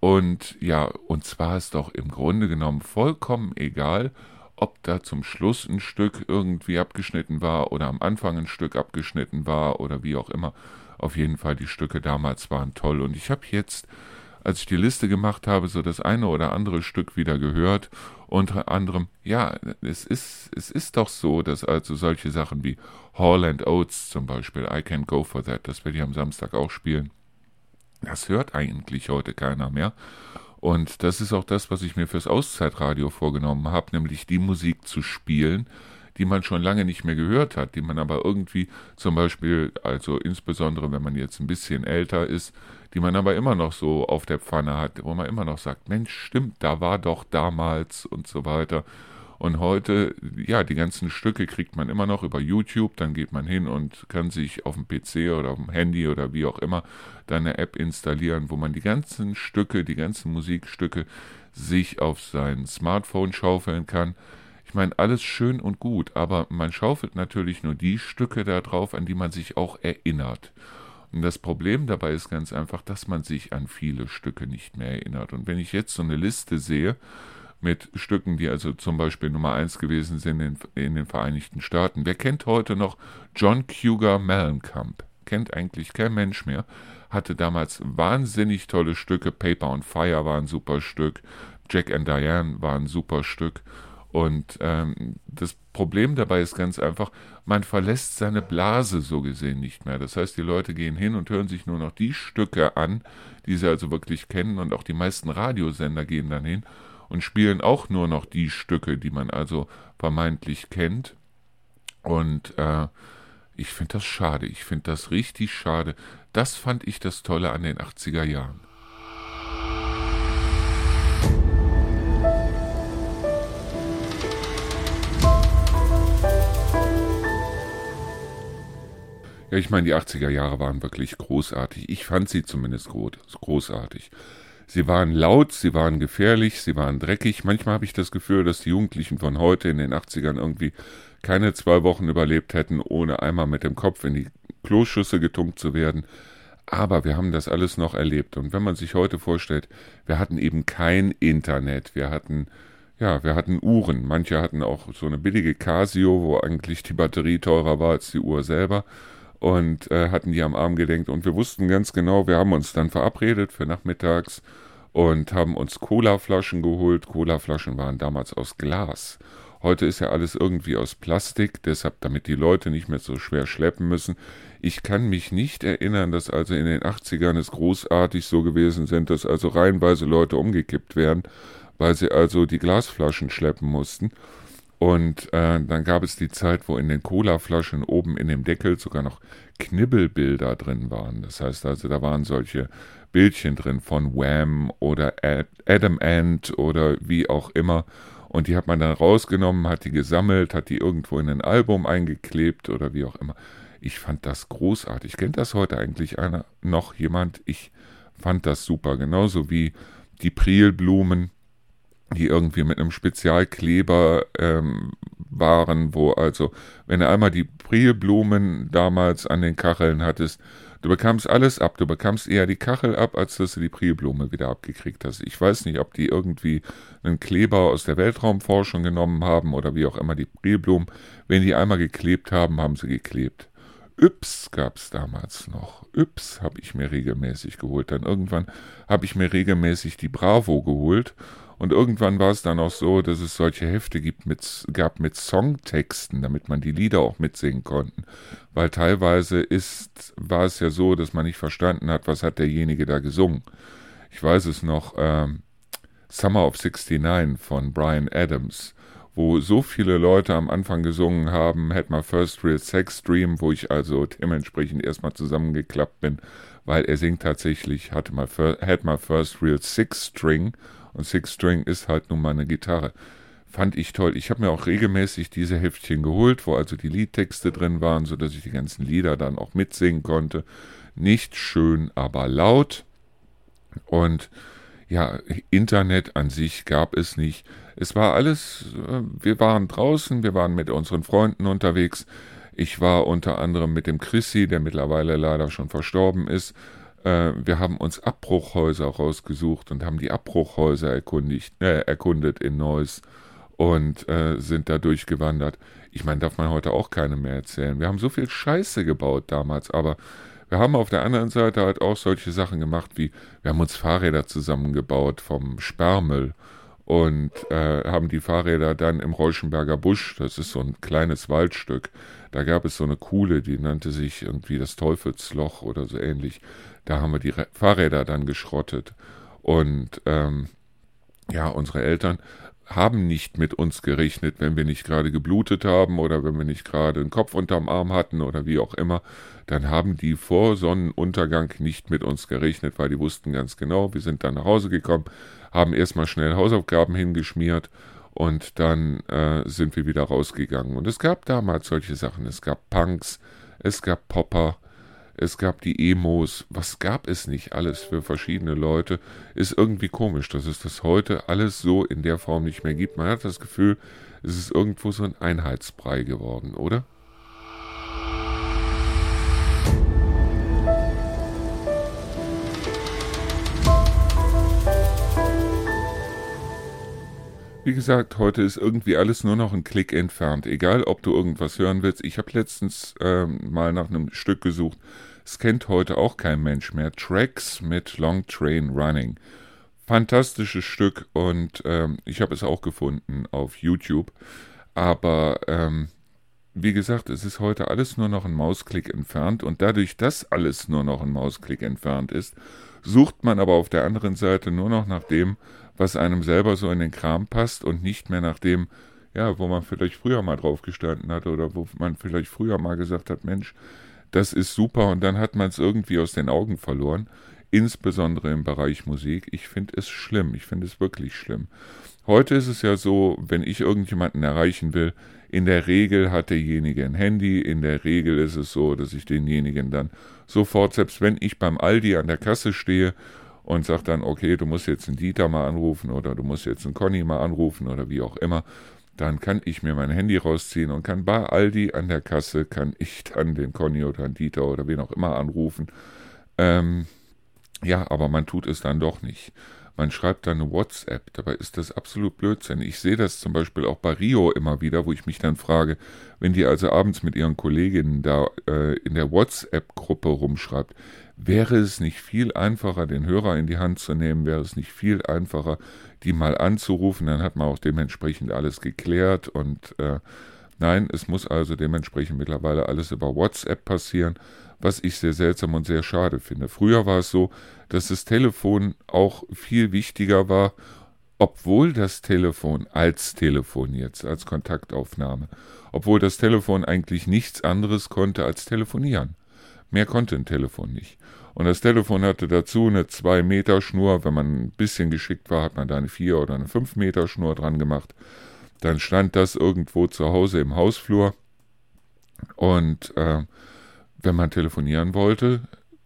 A: Und ja, und zwar ist doch im Grunde genommen vollkommen egal, ob da zum Schluss ein Stück irgendwie abgeschnitten war oder am Anfang ein Stück abgeschnitten war oder wie auch immer. Auf jeden Fall, die Stücke damals waren toll. Und ich habe jetzt, als ich die Liste gemacht habe, so das eine oder andere Stück wieder gehört. Unter anderem, ja, es ist, es ist doch so, dass also solche Sachen wie Hall and Oates zum Beispiel, I Can Go For That, das werde ich am Samstag auch spielen das hört eigentlich heute keiner mehr. Und das ist auch das, was ich mir fürs Auszeitradio vorgenommen habe, nämlich die Musik zu spielen, die man schon lange nicht mehr gehört hat, die man aber irgendwie zum Beispiel, also insbesondere wenn man jetzt ein bisschen älter ist, die man aber immer noch so auf der Pfanne hat, wo man immer noch sagt, Mensch, stimmt, da war doch damals und so weiter. Und heute, ja, die ganzen Stücke kriegt man immer noch über YouTube. Dann geht man hin und kann sich auf dem PC oder auf dem Handy oder wie auch immer dann eine App installieren, wo man die ganzen Stücke, die ganzen Musikstücke sich auf sein Smartphone schaufeln kann. Ich meine, alles schön und gut, aber man schaufelt natürlich nur die Stücke da drauf, an die man sich auch erinnert. Und das Problem dabei ist ganz einfach, dass man sich an viele Stücke nicht mehr erinnert. Und wenn ich jetzt so eine Liste sehe, mit Stücken, die also zum Beispiel Nummer 1 gewesen sind in, in, den Vereinigten Staaten. Wer kennt heute noch John Cougar Mellencamp? Kennt eigentlich kein Mensch mehr. Hatte damals wahnsinnig tolle Stücke. Paper on Fire war ein super Stück. Jack and Diane war ein super Stück. Und ähm, das Problem dabei ist ganz einfach, man verlässt seine Blase so gesehen nicht mehr. Das heißt, die Leute gehen hin und hören sich nur noch die Stücke an, die sie also wirklich kennen. Und auch die meisten Radiosender gehen dann hin und spielen auch nur noch die Stücke, die man also vermeintlich kennt. Und äh, ich finde das schade. Ich finde das richtig schade. Das fand ich das Tolle an den 80er Jahren. Ja, ich meine, die 80er Jahre waren wirklich großartig. Ich fand sie zumindest großartig. Sie waren laut, sie waren gefährlich, sie waren dreckig. Manchmal habe ich das Gefühl, dass die Jugendlichen von heute in den 80ern irgendwie keine zwei Wochen überlebt hätten, ohne einmal mit dem Kopf in die Kloschüsse getunkt zu werden. Aber wir haben das alles noch erlebt. Und wenn man sich heute vorstellt, wir hatten eben kein Internet, wir hatten, ja, wir hatten Uhren. Manche hatten auch so eine billige Casio, wo eigentlich die Batterie teurer war als die Uhr selber und äh, hatten die am Arm gedenkt. Und wir wussten ganz genau, wir haben uns dann verabredet für nachmittags und haben uns Colaflaschen geholt. Colaflaschen waren damals aus Glas. Heute ist ja alles irgendwie aus Plastik, deshalb damit die Leute nicht mehr so schwer schleppen müssen. Ich kann mich nicht erinnern, dass also in den 80ern es großartig so gewesen sind, dass also reihenweise Leute umgekippt werden, weil sie also die Glasflaschen schleppen mussten. Und äh, dann gab es die Zeit, wo in den Colaflaschen oben in dem Deckel sogar noch Knibbelbilder drin waren. Das heißt also, da waren solche Bildchen drin von Wham oder Adam Ant oder wie auch immer. Und die hat man dann rausgenommen, hat die gesammelt, hat die irgendwo in ein Album eingeklebt oder wie auch immer. Ich fand das großartig. Kennt das heute eigentlich einer noch jemand? Ich fand das super. Genauso wie die Prilblumen die irgendwie mit einem Spezialkleber ähm, waren, wo also, wenn du einmal die Prilblumen damals an den Kacheln hattest, du bekamst alles ab. Du bekamst eher die Kachel ab, als dass du die Prilblume wieder abgekriegt hast. Ich weiß nicht, ob die irgendwie einen Kleber aus der Weltraumforschung genommen haben oder wie auch immer die Prilblumen. Wenn die einmal geklebt haben, haben sie geklebt. Yps gab es damals noch. Yps habe ich mir regelmäßig geholt. Dann irgendwann habe ich mir regelmäßig die Bravo geholt Und irgendwann war es dann auch so, dass es solche Hefte gibt mit, gab mit Songtexten, damit man die Lieder auch mitsingen konnte. Weil teilweise ist, war es ja so, dass man nicht verstanden hat, was hat derjenige da gesungen. Ich weiß es noch, ähm, Summer of 69 von Brian Adams, wo so viele Leute am Anfang gesungen haben, Had My First Real Sex Dream, wo ich also dementsprechend erstmal zusammengeklappt bin, weil er singt tatsächlich Had My, Had My First Real Six String und Six String ist halt nun mal eine Gitarre. Fand ich toll. Ich habe mir auch regelmäßig diese Heftchen geholt, wo also die Liedtexte drin waren, sodass ich die ganzen Lieder dann auch mitsingen konnte. Nicht schön, aber laut. Und ja, Internet an sich gab es nicht. Es war alles, äh, wir waren draußen, wir waren mit unseren Freunden unterwegs. Ich war unter anderem mit dem Chrissy, der mittlerweile leider schon verstorben ist, äh, wir haben uns Abbruchhäuser rausgesucht und haben die Abbruchhäuser erkundigt, äh, erkundet in Neuss und äh, sind da durchgewandert. Ich meine, darf man heute auch keine mehr erzählen. Wir haben so viel Scheiße gebaut damals, aber wir haben auf der anderen Seite halt auch solche Sachen gemacht wie, wir haben uns Fahrräder zusammengebaut vom Sperrmüll und äh, haben die Fahrräder dann im Reuschenberger Busch, das ist so ein kleines Waldstück, da gab es so eine Kuhle, die nannte sich irgendwie das Teufelsloch oder so ähnlich. Da haben wir die Fahrräder dann geschrottet. Und ähm, ja, unsere Eltern haben nicht mit uns gerechnet, wenn wir nicht gerade geblutet haben oder wenn wir nicht gerade einen Kopf unterm Arm hatten oder wie auch immer, dann haben die vor Sonnenuntergang nicht mit uns gerechnet, weil die wussten ganz genau, wir sind dann nach Hause gekommen, haben erstmal schnell Hausaufgaben hingeschmiert und dann äh, sind wir wieder rausgegangen. Und es gab damals solche Sachen, es gab Punks, es gab Popper, es gab die Emos, was gab es nicht alles für verschiedene Leute, ist irgendwie komisch, dass es das heute alles so in der Form nicht mehr gibt. Man hat das Gefühl, es ist irgendwo so ein Einheitsbrei geworden, oder? Wie gesagt, heute ist irgendwie alles nur noch ein Klick entfernt. Egal, ob du irgendwas hören willst. Ich habe letztens ähm, mal nach einem Stück gesucht. Es kennt heute auch kein Mensch mehr. Tracks mit Long Train Running. Fantastisches Stück und ähm, ich habe es auch gefunden auf YouTube. Aber ähm, wie gesagt, es ist heute alles nur noch ein Mausklick entfernt und dadurch, dass alles nur noch ein Mausklick entfernt ist, sucht man aber auf der anderen Seite nur noch nach dem, was einem selber so in den Kram passt und nicht mehr nach dem, ja, wo man vielleicht früher mal drauf gestanden hat oder wo man vielleicht früher mal gesagt hat, Mensch, das ist super und dann hat man es irgendwie aus den Augen verloren, insbesondere im Bereich Musik. Ich finde es schlimm, ich finde es wirklich schlimm. Heute ist es ja so, wenn ich irgendjemanden erreichen will, in der Regel hat derjenige ein Handy, in der Regel ist es so, dass ich denjenigen dann sofort, selbst wenn ich beim Aldi an der Kasse stehe und sagt dann, okay, du musst jetzt einen Dieter mal anrufen oder du musst jetzt einen Conny mal anrufen oder wie auch immer, dann kann ich mir mein Handy rausziehen und kann bei Aldi an der Kasse, kann ich dann den Conny oder den Dieter oder wen auch immer anrufen. Ähm, ja, aber man tut es dann doch nicht. Man schreibt dann eine WhatsApp, dabei ist das absolut Blödsinn. Ich sehe das zum Beispiel auch bei Rio immer wieder, wo ich mich dann frage, wenn die also abends mit ihren Kolleginnen da äh, in der WhatsApp-Gruppe rumschreibt, Wäre es nicht viel einfacher, den Hörer in die Hand zu nehmen? Wäre es nicht viel einfacher, die mal anzurufen? Dann hat man auch dementsprechend alles geklärt. Und äh, nein, es muss also dementsprechend mittlerweile alles über WhatsApp passieren, was ich sehr seltsam und sehr schade finde. Früher war es so, dass das Telefon auch viel wichtiger war, obwohl das Telefon als Telefon jetzt, als Kontaktaufnahme, obwohl das Telefon eigentlich nichts anderes konnte als telefonieren. Mehr konnte ein Telefon nicht. Und das Telefon hatte dazu eine 2 Meter Schnur. Wenn man ein bisschen geschickt war, hat man da eine 4 oder eine 5 Meter Schnur dran gemacht. Dann stand das irgendwo zu Hause im Hausflur. Und äh, wenn man telefonieren wollte,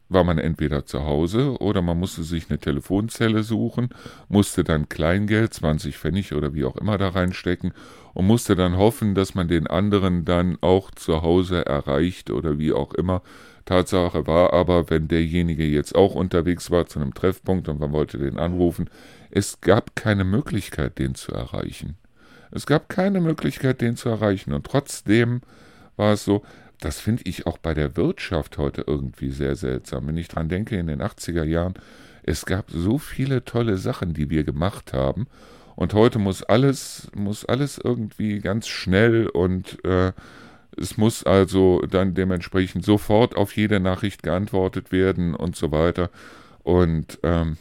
A: war man entweder zu Hause oder man musste sich eine Telefonzelle suchen, musste dann Kleingeld, 20 Pfennig oder wie auch immer da reinstecken und musste dann hoffen, dass man den anderen dann auch zu Hause erreicht oder wie auch immer. Tatsache war aber, wenn derjenige jetzt auch unterwegs war zu einem Treffpunkt und man wollte den anrufen, es gab keine Möglichkeit, den zu erreichen. Es gab keine Möglichkeit, den zu erreichen. Und trotzdem war es so, das finde ich auch bei der Wirtschaft heute irgendwie sehr seltsam. Wenn ich dran denke, in den 80er Jahren, es gab so viele tolle Sachen, die wir gemacht haben. Und heute muss alles, muss alles irgendwie ganz schnell und äh, es muss also dann dementsprechend sofort auf jede Nachricht geantwortet werden und so weiter. Und ähm,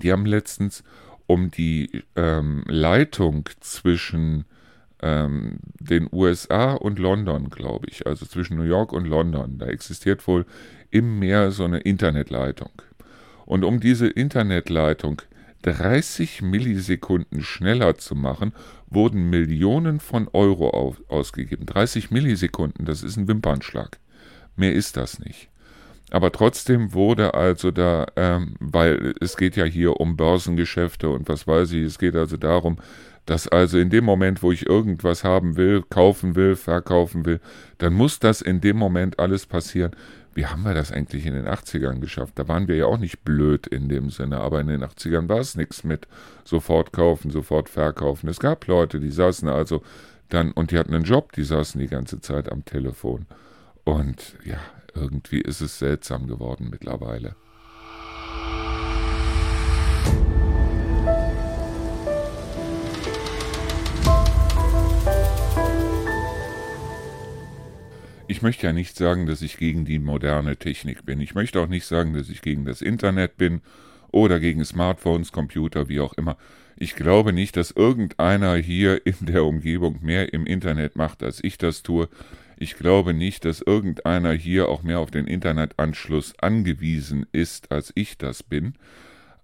A: die haben letztens um die ähm, Leitung zwischen ähm, den USA und London, glaube ich, also zwischen New York und London, da existiert wohl im Meer so eine Internetleitung. Und um diese Internetleitung 30 Millisekunden schneller zu machen, wurden Millionen von Euro auf, ausgegeben. 30 Millisekunden, das ist ein Wimpernschlag. Mehr ist das nicht. Aber trotzdem wurde also da, ähm, weil es geht ja hier um Börsengeschäfte und was weiß ich, es geht also darum, dass also in dem Moment, wo ich irgendwas haben will, kaufen will, verkaufen will, dann muss das in dem Moment alles passieren. Wie haben wir das eigentlich in den 80ern geschafft? Da waren wir ja auch nicht blöd in dem Sinne, aber in den 80ern war es nichts mit sofort kaufen, sofort verkaufen. Es gab Leute, die saßen also dann und die hatten einen Job, die saßen die ganze Zeit am Telefon. Und ja, irgendwie ist es seltsam geworden mittlerweile. Möchte ja nicht sagen, dass ich gegen die moderne Technik bin. Ich möchte auch nicht sagen, dass ich gegen das Internet bin oder gegen Smartphones, Computer, wie auch immer. Ich glaube nicht, dass irgendeiner hier in der Umgebung mehr im Internet macht, als ich das tue. Ich glaube nicht, dass irgendeiner hier auch mehr auf den Internetanschluss angewiesen ist, als ich das bin.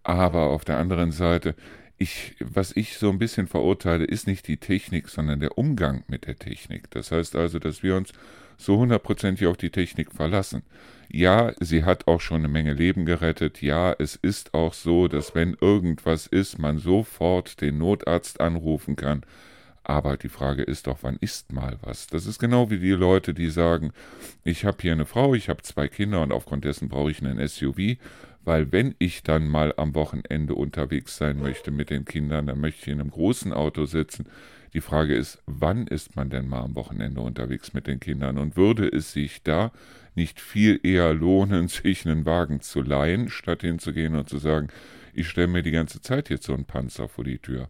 A: Aber auf der anderen Seite, ich, was ich so ein bisschen verurteile, ist nicht die Technik, sondern der Umgang mit der Technik. Das heißt also, dass wir uns so hundertprozentig auf die Technik verlassen. Ja, sie hat auch schon eine Menge Leben gerettet. Ja, es ist auch so, dass wenn irgendwas ist, man sofort den Notarzt anrufen kann. Aber die Frage ist doch, wann ist mal was? Das ist genau wie die Leute, die sagen, ich habe hier eine Frau, ich habe zwei Kinder und aufgrund dessen brauche ich einen SUV, weil wenn ich dann mal am Wochenende unterwegs sein möchte mit den Kindern, dann möchte ich in einem großen Auto sitzen. Die Frage ist, wann ist man denn mal am Wochenende unterwegs mit den Kindern? Und würde es sich da nicht viel eher lohnen, sich einen Wagen zu leihen, statt hinzugehen und zu sagen, ich stelle mir die ganze Zeit jetzt so einen Panzer vor die Tür.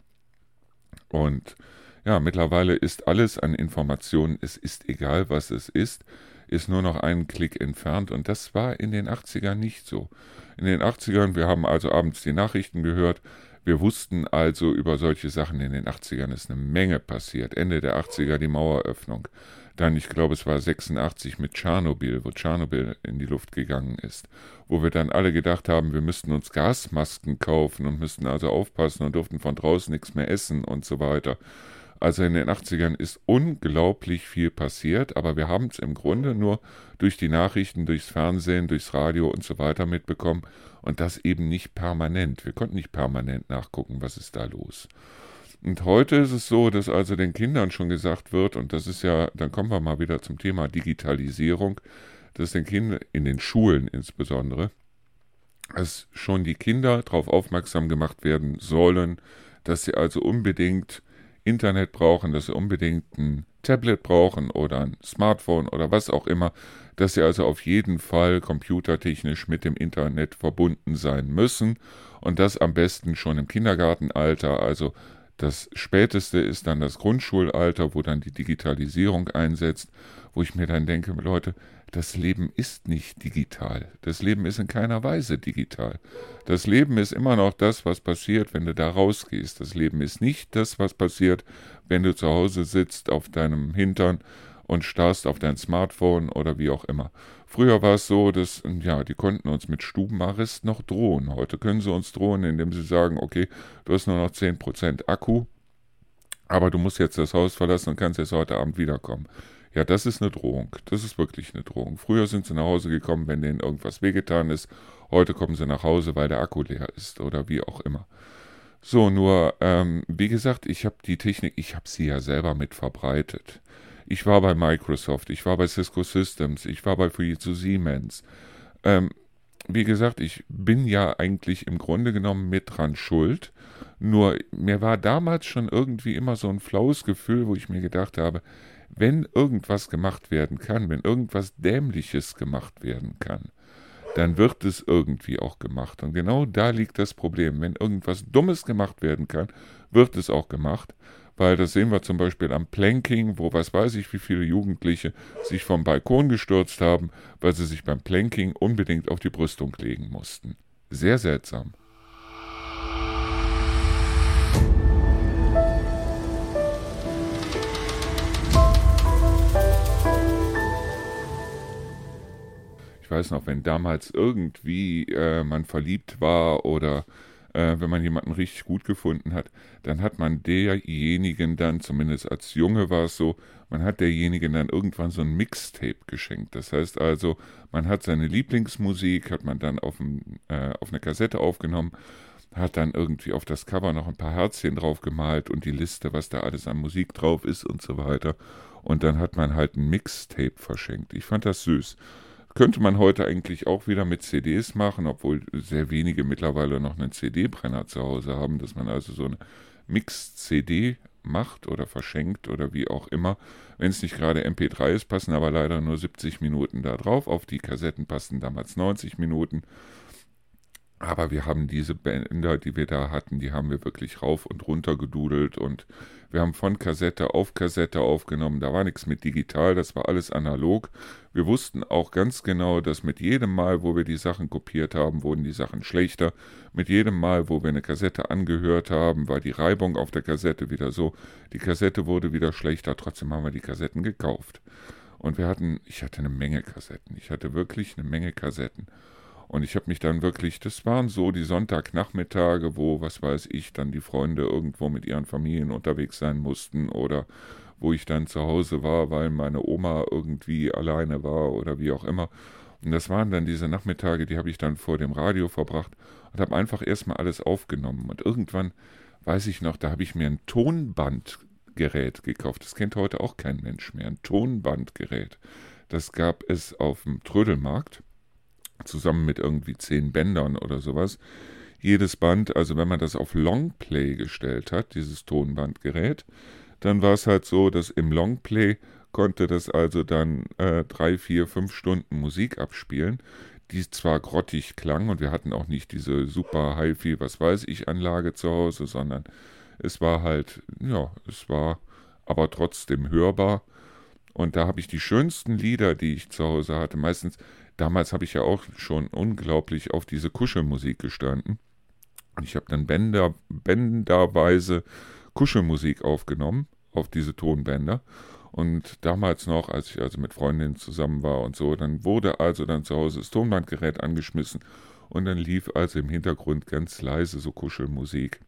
A: Und ja, mittlerweile ist alles an Informationen, es ist egal, was es ist, ist nur noch einen Klick entfernt und das war in den 80ern nicht so. In den 80ern, wir haben also abends die Nachrichten gehört, wir wussten also über solche Sachen in den 80ern ist eine Menge passiert. Ende der 80er die Maueröffnung. Dann, ich glaube, es war 86 mit Tschernobyl, wo Tschernobyl in die Luft gegangen ist, wo wir dann alle gedacht haben, wir müssten uns Gasmasken kaufen und müssten also aufpassen und durften von draußen nichts mehr essen und so weiter. Also in den 80ern ist unglaublich viel passiert, aber wir haben es im Grunde nur durch die Nachrichten, durchs Fernsehen, durchs Radio und so weiter mitbekommen und das eben nicht permanent. Wir konnten nicht permanent nachgucken, was ist da los. Und heute ist es so, dass also den Kindern schon gesagt wird, und das ist ja, dann kommen wir mal wieder zum Thema Digitalisierung, dass den Kindern in den Schulen insbesondere, dass schon die Kinder darauf aufmerksam gemacht werden sollen, dass sie also unbedingt Internet brauchen, dass sie unbedingt ein Tablet brauchen oder ein Smartphone oder was auch immer, dass sie also auf jeden Fall computertechnisch mit dem Internet verbunden sein müssen und das am besten schon im Kindergartenalter, also das späteste ist dann das Grundschulalter, wo dann die Digitalisierung einsetzt, wo ich mir dann denke, Leute, das Leben ist nicht digital. Das Leben ist in keiner Weise digital. Das Leben ist immer noch das, was passiert, wenn du da rausgehst. Das Leben ist nicht das, was passiert, wenn du zu Hause sitzt auf deinem Hintern und starrst auf dein Smartphone oder wie auch immer. Früher war es so, dass, ja, die konnten uns mit Stubenarrest noch drohen. Heute können sie uns drohen, indem sie sagen, okay, du hast nur noch 10% Akku, aber du musst jetzt das Haus verlassen und kannst jetzt heute Abend wiederkommen. Ja, das ist eine Drohung. Das ist wirklich eine Drohung. Früher sind sie nach Hause gekommen, wenn denen irgendwas wehgetan ist. Heute kommen sie nach Hause, weil der Akku leer ist oder wie auch immer. So, nur, ähm, wie gesagt, ich habe die Technik, ich habe sie ja selber mit verbreitet. Ich war bei Microsoft, ich war bei Cisco Systems, ich war bei Fujitsu Siemens. Ähm, wie gesagt, ich bin ja eigentlich im Grunde genommen mit dran schuld. Nur mir war damals schon irgendwie immer so ein flaues Gefühl, wo ich mir gedacht habe, wenn irgendwas gemacht werden kann, wenn irgendwas Dämliches gemacht werden kann, dann wird es irgendwie auch gemacht. Und genau da liegt das Problem. Wenn irgendwas Dummes gemacht werden kann, wird es auch gemacht, weil das sehen wir zum Beispiel am Planking, wo was weiß ich, wie viele Jugendliche sich vom Balkon gestürzt haben, weil sie sich beim Planking unbedingt auf die Brüstung legen mussten. Sehr seltsam. Ich weiß noch, wenn damals irgendwie äh, man verliebt war oder äh, wenn man jemanden richtig gut gefunden hat, dann hat man derjenigen dann, zumindest als Junge war es so, man hat derjenigen dann irgendwann so ein Mixtape geschenkt. Das heißt also, man hat seine Lieblingsmusik, hat man dann auf, ein, äh, auf eine Kassette aufgenommen, hat dann irgendwie auf das Cover noch ein paar Herzchen drauf gemalt und die Liste, was da alles an Musik drauf ist und so weiter. Und dann hat man halt ein Mixtape verschenkt. Ich fand das süß. Könnte man heute eigentlich auch wieder mit CDs machen, obwohl sehr wenige mittlerweile noch einen CD-Brenner zu Hause haben, dass man also so eine Mix-CD macht oder verschenkt oder wie auch immer. Wenn es nicht gerade MP3 ist, passen aber leider nur 70 Minuten da drauf. Auf die Kassetten passten damals 90 Minuten. Aber wir haben diese Bänder, die wir da hatten, die haben wir wirklich rauf und runter gedudelt und wir haben von Kassette auf Kassette aufgenommen. Da war nichts mit digital, das war alles analog. Wir wussten auch ganz genau, dass mit jedem Mal, wo wir die Sachen kopiert haben, wurden die Sachen schlechter. Mit jedem Mal, wo wir eine Kassette angehört haben, war die Reibung auf der Kassette wieder so. Die Kassette wurde wieder schlechter, trotzdem haben wir die Kassetten gekauft. Und wir hatten, ich hatte eine Menge Kassetten. Ich hatte wirklich eine Menge Kassetten. Und ich habe mich dann wirklich, das waren so die Sonntagnachmittage, wo, was weiß ich, dann die Freunde irgendwo mit ihren Familien unterwegs sein mussten oder wo ich dann zu Hause war, weil meine Oma irgendwie alleine war oder wie auch immer. Und das waren dann diese Nachmittage, die habe ich dann vor dem Radio verbracht und habe einfach erstmal alles aufgenommen. Und irgendwann, weiß ich noch, da habe ich mir ein Tonbandgerät gekauft. Das kennt heute auch kein Mensch mehr. Ein Tonbandgerät. Das gab es auf dem Trödelmarkt zusammen mit irgendwie zehn Bändern oder sowas. Jedes Band, also wenn man das auf Longplay gestellt hat, dieses Tonbandgerät, dann war es halt so, dass im Longplay konnte das also dann äh, drei, vier, fünf Stunden Musik abspielen, die zwar grottig klang und wir hatten auch nicht diese super Hi-Fi, was weiß ich, Anlage zu Hause, sondern es war halt, ja, es war aber trotzdem hörbar. Und da habe ich die schönsten Lieder, die ich zu Hause hatte. Meistens damals habe ich ja auch schon unglaublich auf diese Kuschelmusik gestanden. Und ich habe dann Bänder, bänderweise Kuschelmusik aufgenommen auf diese Tonbänder. Und damals noch, als ich also mit Freundinnen zusammen war und so, dann wurde also dann zu Hause das Tonbandgerät angeschmissen und dann lief also im Hintergrund ganz leise so Kuschelmusik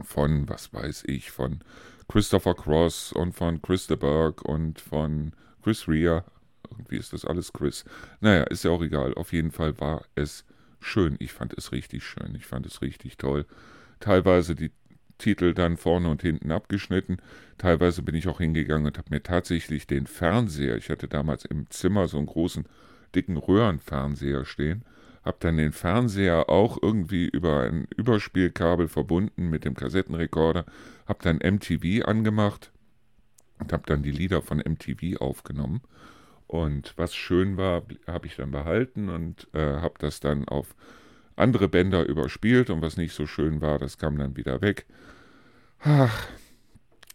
A: von, was weiß ich, von Christopher Cross und von Chris de und von Chris Rea, irgendwie ist das alles Chris. Naja, ist ja auch egal. Auf jeden Fall war es schön. Ich fand es richtig schön. Ich fand es richtig toll. Teilweise die Titel dann vorne und hinten abgeschnitten. Teilweise bin ich auch hingegangen und habe mir tatsächlich den Fernseher, ich hatte damals im Zimmer so einen großen, dicken Röhrenfernseher stehen, habe dann den Fernseher auch irgendwie über ein Überspielkabel verbunden mit dem Kassettenrekorder, habe dann MTV angemacht und habe dann die Lieder von MTV aufgenommen und was schön war, habe ich dann behalten und äh, habe das dann auf andere Bänder überspielt und was nicht so schön war, das kam dann wieder weg. Ach,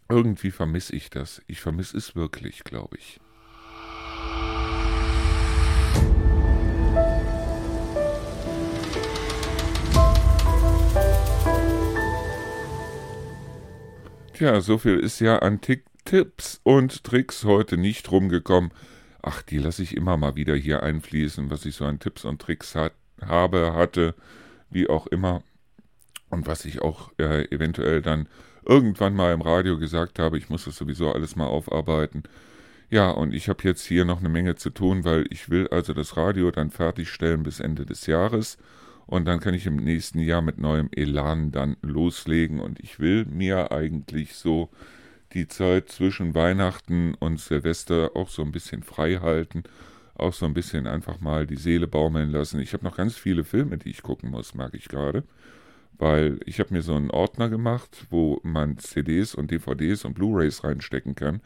A: irgendwie vermisse ich das. Ich vermisse es wirklich, glaube ich. Tja, so viel ist ja an Tipps und Tricks heute nicht rumgekommen ach, die lasse ich immer mal wieder hier einfließen, was ich so an Tipps und Tricks hat, habe, hatte, wie auch immer. Und was ich auch äh, eventuell dann irgendwann mal im Radio gesagt habe, ich muss das sowieso alles mal aufarbeiten. Ja, und ich habe jetzt hier noch eine Menge zu tun, weil ich will also das Radio dann fertigstellen bis Ende des Jahres. Und dann kann ich im nächsten Jahr mit neuem Elan dann loslegen. Und ich will mir eigentlich so die Zeit zwischen Weihnachten und Silvester auch so ein bisschen frei halten, auch so ein bisschen einfach mal die Seele baumeln lassen. Ich habe noch ganz viele Filme, die ich gucken muss, mag ich gerade, weil ich habe mir so einen Ordner gemacht, wo man CDs und DVDs und Blu-rays reinstecken kann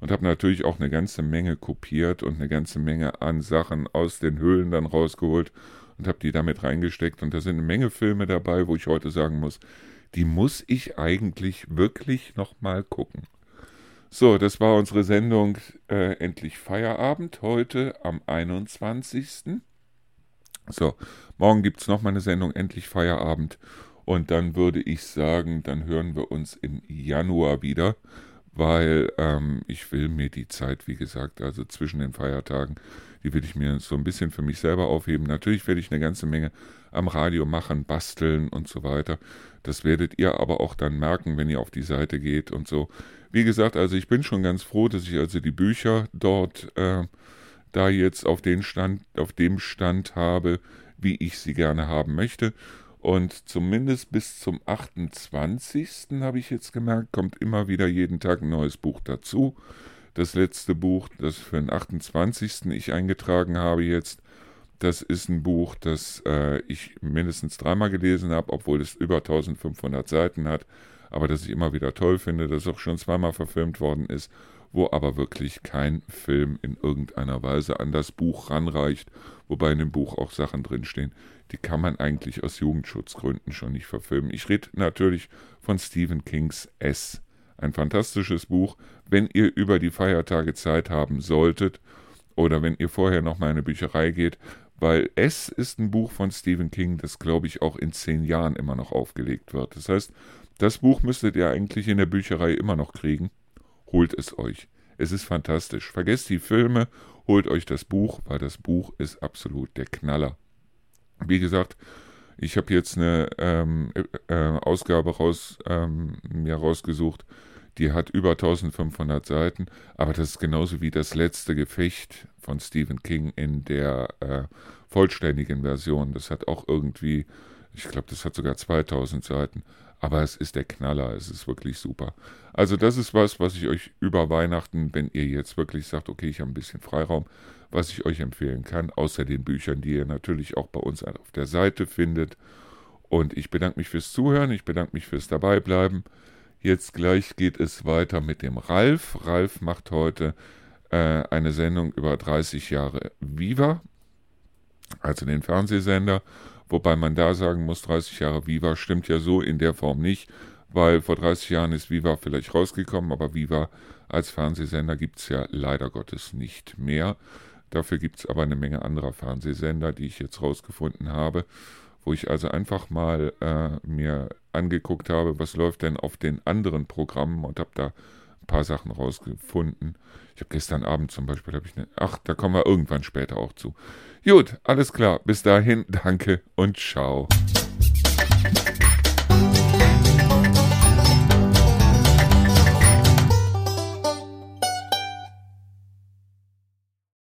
A: und habe natürlich auch eine ganze Menge kopiert und eine ganze Menge an Sachen aus den Höhlen dann rausgeholt und habe die damit reingesteckt und da sind eine Menge Filme dabei, wo ich heute sagen muss, Die muss ich eigentlich wirklich nochmal gucken. So, das war unsere Sendung äh, Endlich Feierabend heute am 21. So, morgen gibt es nochmal eine Sendung Endlich Feierabend. Und dann würde ich sagen, dann hören wir uns im Januar wieder, weil ähm, ich will mir die Zeit, wie gesagt, also zwischen den Feiertagen, die will ich mir so ein bisschen für mich selber aufheben. Natürlich werde ich eine ganze Menge am Radio machen, basteln und so weiter. Das werdet ihr aber auch dann merken, wenn ihr auf die Seite geht und so. Wie gesagt, also ich bin schon ganz froh, dass ich also die Bücher dort äh, da jetzt auf den Stand, auf dem Stand habe, wie ich sie gerne haben möchte. Und zumindest bis zum 28. habe ich jetzt gemerkt, kommt immer wieder jeden Tag ein neues Buch dazu. Das letzte Buch, das für den 28. ich eingetragen habe jetzt, das ist ein Buch, das äh, ich mindestens dreimal gelesen habe, obwohl es über 1500 Seiten hat, aber das ich immer wieder toll finde, das auch schon zweimal verfilmt worden ist, wo aber wirklich kein Film in irgendeiner Weise an das Buch ranreicht, wobei in dem Buch auch Sachen drinstehen, die kann man eigentlich aus Jugendschutzgründen schon nicht verfilmen. Ich rede natürlich von Stephen Kings S. Ein fantastisches Buch, wenn ihr über die Feiertage Zeit haben solltet oder wenn ihr vorher noch mal in eine Bücherei geht, weil S ist ein Buch von Stephen King, das glaube ich auch in zehn Jahren immer noch aufgelegt wird. Das heißt, das Buch müsstet ihr eigentlich in der Bücherei immer noch kriegen. Holt es euch. Es ist fantastisch. Vergesst die Filme, holt euch das Buch, weil das Buch ist absolut der Knaller. Wie gesagt, ich habe jetzt eine ähm, äh, Ausgabe raus, ähm, mir rausgesucht, die hat über 1500 Seiten, aber das ist genauso wie das letzte Gefecht von Stephen King in der äh, vollständigen Version. Das hat auch irgendwie, ich glaube, das hat sogar 2000 Seiten, aber es ist der Knaller, es ist wirklich super. Also das ist was, was ich euch über Weihnachten, wenn ihr jetzt wirklich sagt, okay, ich habe ein bisschen Freiraum, was ich euch empfehlen kann, außer den Büchern, die ihr natürlich auch bei uns auf der Seite findet. Und ich bedanke mich fürs Zuhören, ich bedanke mich fürs Dabeibleiben. Jetzt gleich geht es weiter mit dem Ralf. Ralf macht heute äh, eine Sendung über 30 Jahre Viva, also den Fernsehsender. Wobei man da sagen muss, 30 Jahre Viva stimmt ja so in der Form nicht, weil vor 30 Jahren ist Viva vielleicht rausgekommen, aber Viva als Fernsehsender gibt es ja leider Gottes nicht mehr. Dafür gibt es aber eine Menge anderer Fernsehsender, die ich jetzt rausgefunden habe, wo ich also einfach mal äh, mir angeguckt habe, was läuft denn auf den anderen Programmen und habe da paar Sachen rausgefunden. Ich habe gestern Abend zum Beispiel, habe ich eine, ach, da kommen wir irgendwann später auch zu. Gut, alles klar. Bis dahin, danke und ciao.